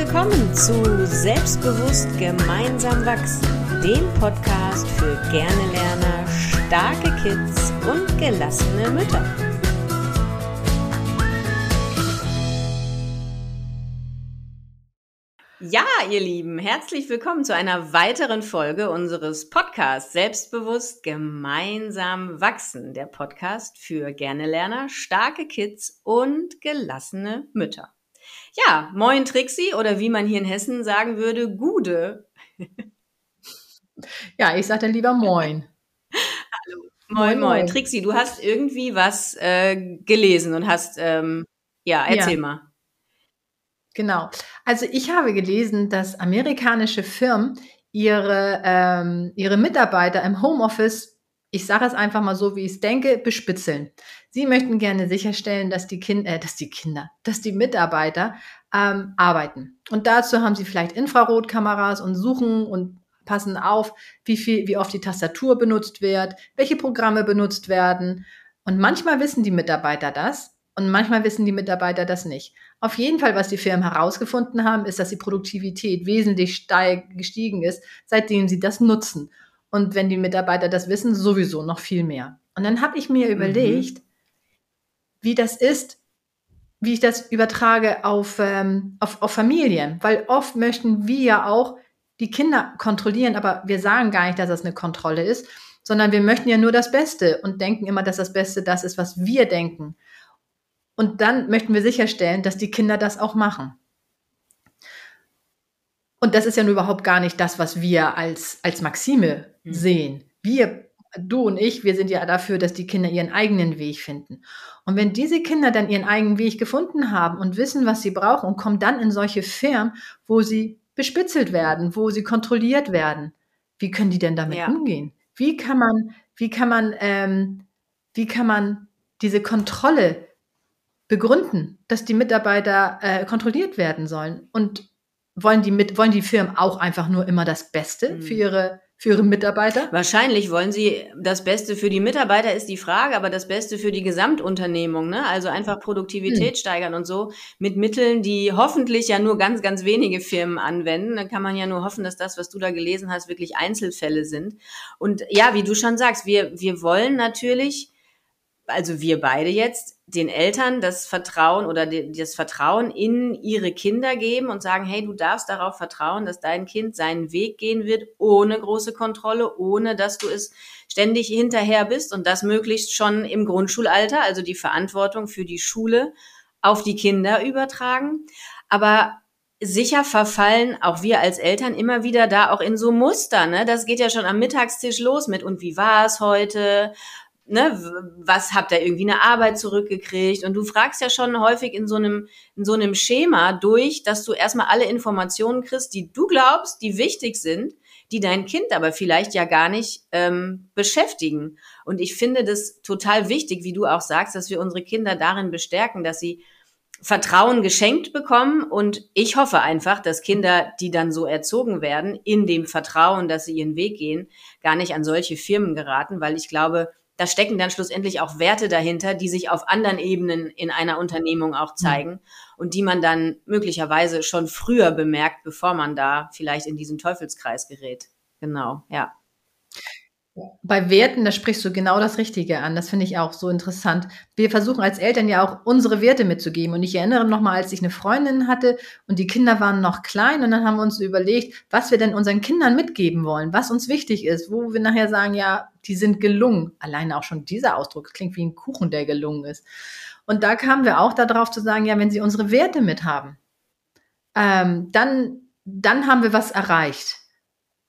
willkommen zu Selbstbewusst gemeinsam wachsen, dem Podcast für gerne Lerner, starke Kids und gelassene Mütter. Ja, ihr Lieben, herzlich willkommen zu einer weiteren Folge unseres Podcasts Selbstbewusst gemeinsam wachsen, der Podcast für gerne Lerner, starke Kids und gelassene Mütter. Ja, moin Trixi oder wie man hier in Hessen sagen würde, Gude. Ja, ich sage dann lieber moin. Hallo. Moin, moin, moin. Trixi, du hast irgendwie was äh, gelesen und hast, ähm, ja, erzähl ja. mal. Genau. Also ich habe gelesen, dass amerikanische Firmen ihre, ähm, ihre Mitarbeiter im Homeoffice ich sage es einfach mal so, wie ich es denke, bespitzeln. Sie möchten gerne sicherstellen, dass die, kind, äh, dass die Kinder, dass die Mitarbeiter ähm, arbeiten. Und dazu haben sie vielleicht Infrarotkameras und suchen und passen auf, wie viel, wie oft die Tastatur benutzt wird, welche Programme benutzt werden. Und manchmal wissen die Mitarbeiter das und manchmal wissen die Mitarbeiter das nicht. Auf jeden Fall, was die Firmen herausgefunden haben, ist, dass die Produktivität wesentlich steig, gestiegen ist, seitdem sie das nutzen. Und wenn die Mitarbeiter das wissen, sowieso noch viel mehr. Und dann habe ich mir mhm. überlegt, wie das ist, wie ich das übertrage auf, ähm, auf, auf Familien. Weil oft möchten wir ja auch die Kinder kontrollieren, aber wir sagen gar nicht, dass das eine Kontrolle ist, sondern wir möchten ja nur das Beste und denken immer, dass das Beste das ist, was wir denken. Und dann möchten wir sicherstellen, dass die Kinder das auch machen. Und das ist ja nur überhaupt gar nicht das, was wir als, als Maxime mhm. sehen. Wir, du und ich, wir sind ja dafür, dass die Kinder ihren eigenen Weg finden. Und wenn diese Kinder dann ihren eigenen Weg gefunden haben und wissen, was sie brauchen und kommen dann in solche Firmen, wo sie bespitzelt werden, wo sie kontrolliert werden, wie können die denn damit ja. umgehen? Wie kann man, wie kann man, ähm, wie kann man diese Kontrolle begründen, dass die Mitarbeiter äh, kontrolliert werden sollen? Und wollen die mit, wollen die Firmen auch einfach nur immer das Beste mhm. für ihre für ihre Mitarbeiter? Wahrscheinlich wollen sie das Beste für die Mitarbeiter ist die Frage, aber das Beste für die Gesamtunternehmung, ne? Also einfach Produktivität hm. steigern und so mit Mitteln, die hoffentlich ja nur ganz, ganz wenige Firmen anwenden. Dann kann man ja nur hoffen, dass das, was du da gelesen hast, wirklich Einzelfälle sind. Und ja, wie du schon sagst, wir, wir wollen natürlich, also wir beide jetzt, den Eltern das Vertrauen oder das Vertrauen in ihre Kinder geben und sagen, hey, du darfst darauf vertrauen, dass dein Kind seinen Weg gehen wird, ohne große Kontrolle, ohne dass du es ständig hinterher bist und das möglichst schon im Grundschulalter, also die Verantwortung für die Schule auf die Kinder übertragen. Aber sicher verfallen auch wir als Eltern immer wieder da auch in so Muster. Ne? Das geht ja schon am Mittagstisch los mit und wie war es heute ne, was habt ihr irgendwie eine Arbeit zurückgekriegt? Und du fragst ja schon häufig in so einem, in so einem Schema durch, dass du erstmal alle Informationen kriegst, die du glaubst, die wichtig sind, die dein Kind aber vielleicht ja gar nicht ähm, beschäftigen. Und ich finde das total wichtig, wie du auch sagst, dass wir unsere Kinder darin bestärken, dass sie Vertrauen geschenkt bekommen. Und ich hoffe einfach, dass Kinder, die dann so erzogen werden, in dem Vertrauen, dass sie ihren Weg gehen, gar nicht an solche Firmen geraten, weil ich glaube, da stecken dann schlussendlich auch Werte dahinter, die sich auf anderen Ebenen in einer Unternehmung auch mhm. zeigen mhm. und die man dann möglicherweise schon früher bemerkt, bevor man da vielleicht in diesen Teufelskreis gerät. Genau, ja. Bei Werten, da sprichst du genau das Richtige an. Das finde ich auch so interessant. Wir versuchen als Eltern ja auch unsere Werte mitzugeben. Und ich erinnere noch mal, als ich eine Freundin hatte und die Kinder waren noch klein und dann haben wir uns überlegt, was wir denn unseren Kindern mitgeben wollen, was uns wichtig ist, wo wir nachher sagen, ja, die sind gelungen. Alleine auch schon dieser Ausdruck klingt wie ein Kuchen, der gelungen ist. Und da kamen wir auch darauf zu sagen, ja, wenn sie unsere Werte mithaben, ähm, dann, dann haben wir was erreicht.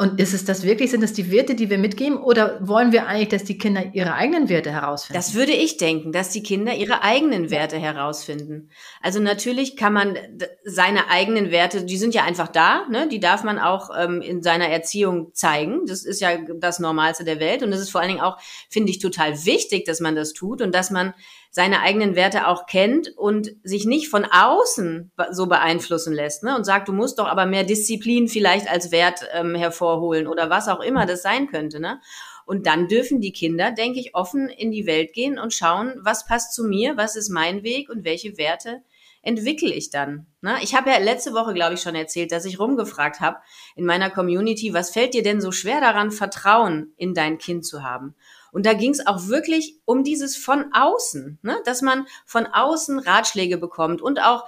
Und ist es das wirklich? Sind es die Werte, die wir mitgeben? Oder wollen wir eigentlich, dass die Kinder ihre eigenen Werte herausfinden? Das würde ich denken, dass die Kinder ihre eigenen Werte herausfinden. Also natürlich kann man seine eigenen Werte, die sind ja einfach da, ne? die darf man auch ähm, in seiner Erziehung zeigen. Das ist ja das Normalste der Welt. Und das ist vor allen Dingen auch, finde ich, total wichtig, dass man das tut und dass man seine eigenen Werte auch kennt und sich nicht von außen so beeinflussen lässt ne? und sagt, du musst doch aber mehr Disziplin vielleicht als Wert ähm, hervorholen oder was auch immer das sein könnte. Ne? Und dann dürfen die Kinder, denke ich, offen in die Welt gehen und schauen, was passt zu mir, was ist mein Weg und welche Werte entwickle ich dann? Ne? Ich habe ja letzte Woche, glaube ich, schon erzählt, dass ich rumgefragt habe in meiner Community, was fällt dir denn so schwer daran, Vertrauen in dein Kind zu haben? Und da ging es auch wirklich um dieses von außen, ne? dass man von außen Ratschläge bekommt und auch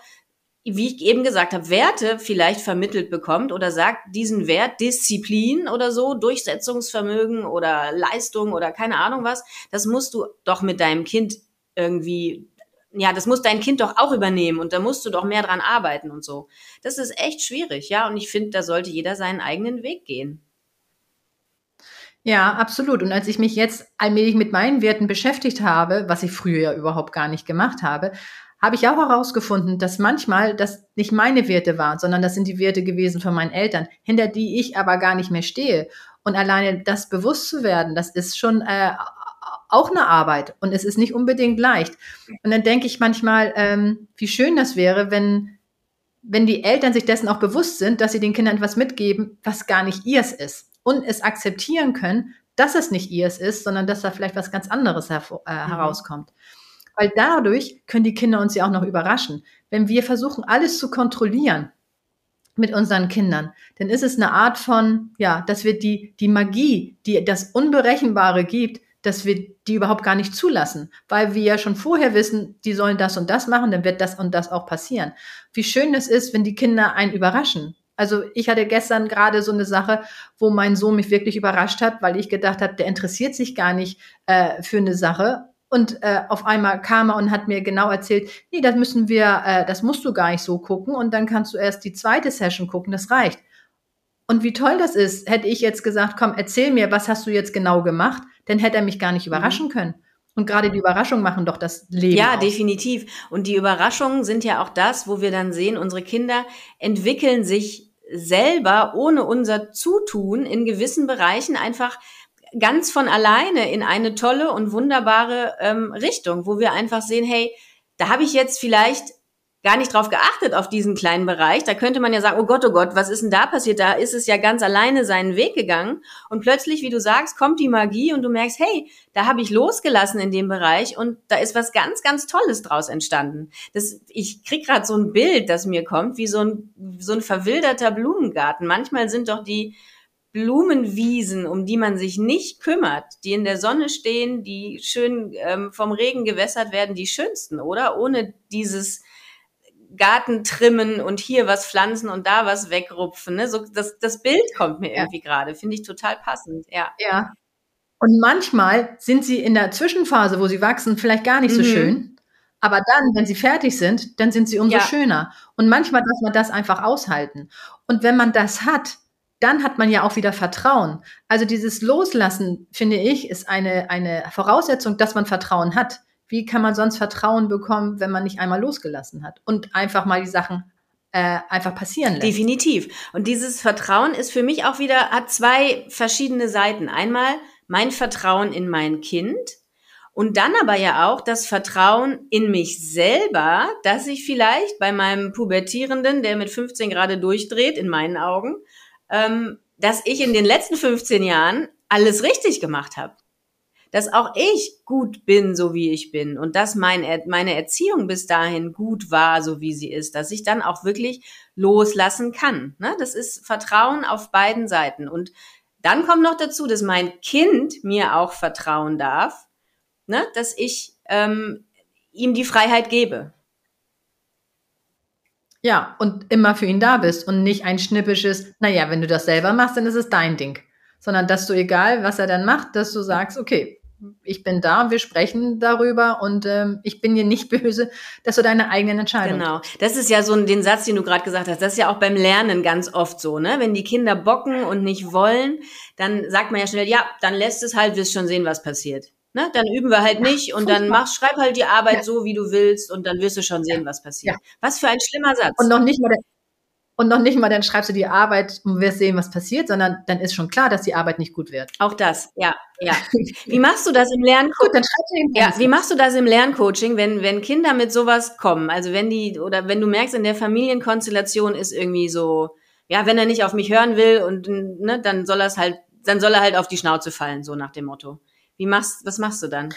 wie ich eben gesagt habe, Werte vielleicht vermittelt bekommt oder sagt, diesen Wert Disziplin oder so, Durchsetzungsvermögen oder Leistung oder keine Ahnung was, das musst du doch mit deinem Kind irgendwie, ja, das muss dein Kind doch auch übernehmen und da musst du doch mehr dran arbeiten und so. Das ist echt schwierig, ja, und ich finde, da sollte jeder seinen eigenen Weg gehen. Ja, absolut. Und als ich mich jetzt allmählich mit meinen Werten beschäftigt habe, was ich früher ja überhaupt gar nicht gemacht habe, habe ich auch herausgefunden, dass manchmal das nicht meine Werte waren, sondern das sind die Werte gewesen von meinen Eltern, hinter die ich aber gar nicht mehr stehe. Und alleine das bewusst zu werden, das ist schon äh, auch eine Arbeit und es ist nicht unbedingt leicht. Und dann denke ich manchmal, ähm, wie schön das wäre, wenn, wenn die Eltern sich dessen auch bewusst sind, dass sie den Kindern etwas mitgeben, was gar nicht ihrs ist und es akzeptieren können, dass es nicht ihrs ist, sondern dass da vielleicht was ganz anderes äh, mhm. Weil dadurch können die Kinder uns ja auch noch überraschen. Wenn wir versuchen, alles zu kontrollieren mit unseren Kindern, dann ist es eine Art von, ja, dass wir die, die Magie, die das Unberechenbare gibt, dass wir die überhaupt gar nicht zulassen, weil wir ja schon vorher wissen, die sollen das und das machen, dann wird das und das auch passieren. Wie schön es ist, wenn die Kinder einen überraschen. Also ich hatte gestern gerade so eine Sache, wo mein Sohn mich wirklich überrascht hat, weil ich gedacht habe, der interessiert sich gar nicht äh, für eine Sache und äh, auf einmal kam er und hat mir genau erzählt, nee, das müssen wir, äh, das musst du gar nicht so gucken und dann kannst du erst die zweite Session gucken, das reicht. Und wie toll das ist, hätte ich jetzt gesagt, komm, erzähl mir, was hast du jetzt genau gemacht, dann hätte er mich gar nicht überraschen mhm. können. Und gerade die Überraschungen machen doch das Leben. Ja, aus. definitiv. Und die Überraschungen sind ja auch das, wo wir dann sehen, unsere Kinder entwickeln sich selber ohne unser Zutun in gewissen Bereichen einfach ganz von alleine in eine tolle und wunderbare ähm, Richtung, wo wir einfach sehen, hey, da habe ich jetzt vielleicht gar nicht drauf geachtet auf diesen kleinen Bereich. Da könnte man ja sagen, oh Gott, oh Gott, was ist denn da passiert? Da ist es ja ganz alleine seinen Weg gegangen. Und plötzlich, wie du sagst, kommt die Magie und du merkst, hey, da habe ich losgelassen in dem Bereich und da ist was ganz, ganz Tolles draus entstanden. Das, ich krieg gerade so ein Bild, das mir kommt, wie so ein, so ein verwilderter Blumengarten. Manchmal sind doch die Blumenwiesen, um die man sich nicht kümmert, die in der Sonne stehen, die schön ähm, vom Regen gewässert werden, die schönsten, oder? Ohne dieses Garten trimmen und hier was pflanzen und da was wegrupfen. Ne? So, das, das Bild kommt mir irgendwie ja. gerade, finde ich total passend. Ja. ja. Und manchmal sind sie in der Zwischenphase, wo sie wachsen, vielleicht gar nicht mhm. so schön. Aber dann, wenn sie fertig sind, dann sind sie umso ja. schöner. Und manchmal darf man das einfach aushalten. Und wenn man das hat, dann hat man ja auch wieder Vertrauen. Also dieses Loslassen, finde ich, ist eine, eine Voraussetzung, dass man Vertrauen hat. Wie kann man sonst Vertrauen bekommen, wenn man nicht einmal losgelassen hat und einfach mal die Sachen äh, einfach passieren lässt? Definitiv. Und dieses Vertrauen ist für mich auch wieder, hat zwei verschiedene Seiten. Einmal mein Vertrauen in mein Kind und dann aber ja auch das Vertrauen in mich selber, dass ich vielleicht bei meinem Pubertierenden, der mit 15 gerade durchdreht, in meinen Augen, dass ich in den letzten 15 Jahren alles richtig gemacht habe. Dass auch ich gut bin, so wie ich bin und dass mein, meine Erziehung bis dahin gut war, so wie sie ist, dass ich dann auch wirklich loslassen kann. Ne? Das ist Vertrauen auf beiden Seiten. Und dann kommt noch dazu, dass mein Kind mir auch vertrauen darf, ne? dass ich ähm, ihm die Freiheit gebe. Ja, und immer für ihn da bist und nicht ein schnippisches, naja, wenn du das selber machst, dann ist es dein Ding. Sondern dass du, egal was er dann macht, dass du sagst, okay, ich bin da, wir sprechen darüber und ähm, ich bin dir nicht böse, dass du deine eigenen Entscheidungen Genau. Das ist ja so den Satz, den du gerade gesagt hast. Das ist ja auch beim Lernen ganz oft so, ne? Wenn die Kinder bocken und nicht wollen, dann sagt man ja schnell, ja, dann lässt es halt, wirst schon sehen, was passiert. Ne? Dann üben wir halt nicht und dann mach, schreib halt die Arbeit ja. so, wie du willst und dann wirst du schon sehen, was passiert. Ja. Was für ein schlimmer Satz. Und noch nicht mal, und noch nicht mal, dann schreibst du die Arbeit und wirst sehen, was passiert, sondern dann ist schon klar, dass die Arbeit nicht gut wird. Auch das, ja, ja. Wie machst du das im Lerncoaching? Gut, dann schreibst du eben ja, wie machst du das im Lerncoaching, wenn, wenn Kinder mit sowas kommen? Also wenn die, oder wenn du merkst, in der Familienkonstellation ist irgendwie so, ja, wenn er nicht auf mich hören will und, ne, dann soll er halt, dann soll er halt auf die Schnauze fallen, so nach dem Motto. Wie machst, was machst du dann?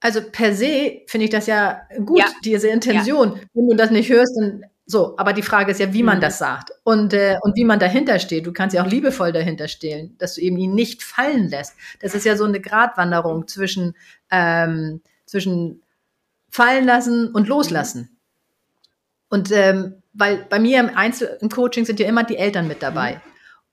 Also per se finde ich das ja gut, Ja. diese Intention. Wenn du das nicht hörst, dann so. Aber die Frage ist ja, wie man Mhm. das sagt und, äh, und wie man dahinter steht. Du kannst ja auch liebevoll dahinter stehen, dass du eben ihn nicht fallen lässt. Das ist ja so eine Gratwanderung zwischen, ähm, zwischen fallen lassen und loslassen. Und ähm, weil bei mir im Einzel im Coaching sind ja immer die Eltern mit dabei.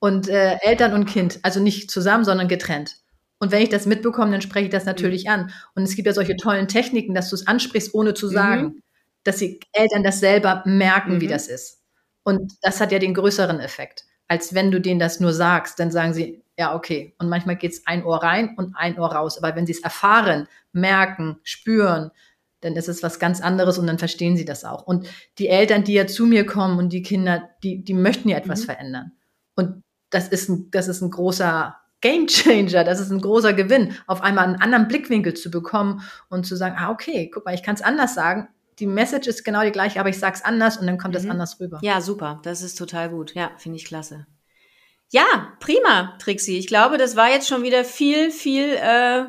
Und äh, Eltern und Kind, also nicht zusammen, sondern getrennt. Und wenn ich das mitbekomme, dann spreche ich das natürlich an. Und es gibt ja solche tollen Techniken, dass du es ansprichst, ohne zu sagen, dass die Eltern das selber merken, wie Mhm. das ist. Und das hat ja den größeren Effekt, als wenn du denen das nur sagst, dann sagen sie, ja, okay. Und manchmal geht es ein Ohr rein und ein Ohr raus. Aber wenn sie es erfahren, merken, spüren, dann ist es was ganz anderes und dann verstehen sie das auch. Und die Eltern, die ja zu mir kommen und die Kinder, die, die möchten ja etwas Mhm. verändern. Und das ist ein, das ist ein großer Game Changer, das ist ein großer Gewinn, auf einmal einen anderen Blickwinkel zu bekommen und zu sagen, ah, okay, guck mal, ich kann es anders sagen. Die Message ist genau die gleiche, aber ich sage es anders und dann kommt es Mhm. anders rüber. Ja, super. Das ist total gut. Ja, finde ich klasse. Ja, prima, Trixie. Ich glaube, das war jetzt schon wieder viel, viel äh,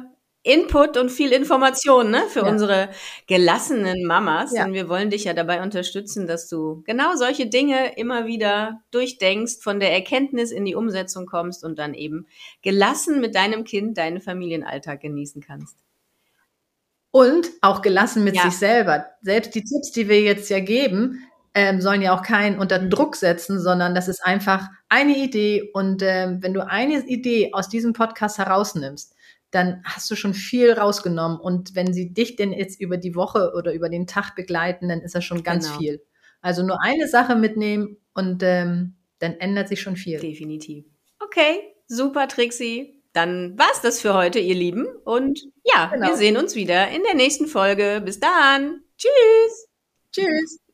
Input und viel Information ne, für Ja. unsere gelassenen Mamas. Ja. Und wir wollen dich ja dabei unterstützen, dass du genau solche Dinge immer wieder durchdenkst, von der Erkenntnis in die Umsetzung kommst und dann eben gelassen mit deinem Kind deinen Familienalltag genießen kannst. Und auch gelassen mit Ja. sich selber. Selbst die Tipps, die wir jetzt ja geben, ähm, sollen ja auch keinen unter. Druck setzen, sondern das ist einfach eine Idee. Und ähm, wenn du eine Idee aus diesem Podcast herausnimmst, dann hast du schon viel rausgenommen. Und wenn sie dich denn jetzt über die Woche oder über den Tag begleiten, dann ist das schon ganz Genau. viel. Also nur eine Sache mitnehmen und ähm, dann ändert sich schon viel. Definitiv. Okay, super, Trixie. Dann war's das für heute, ihr Lieben. Und ja, Genau. wir sehen uns wieder in der nächsten Folge. Bis dann. Tschüss. Tschüss.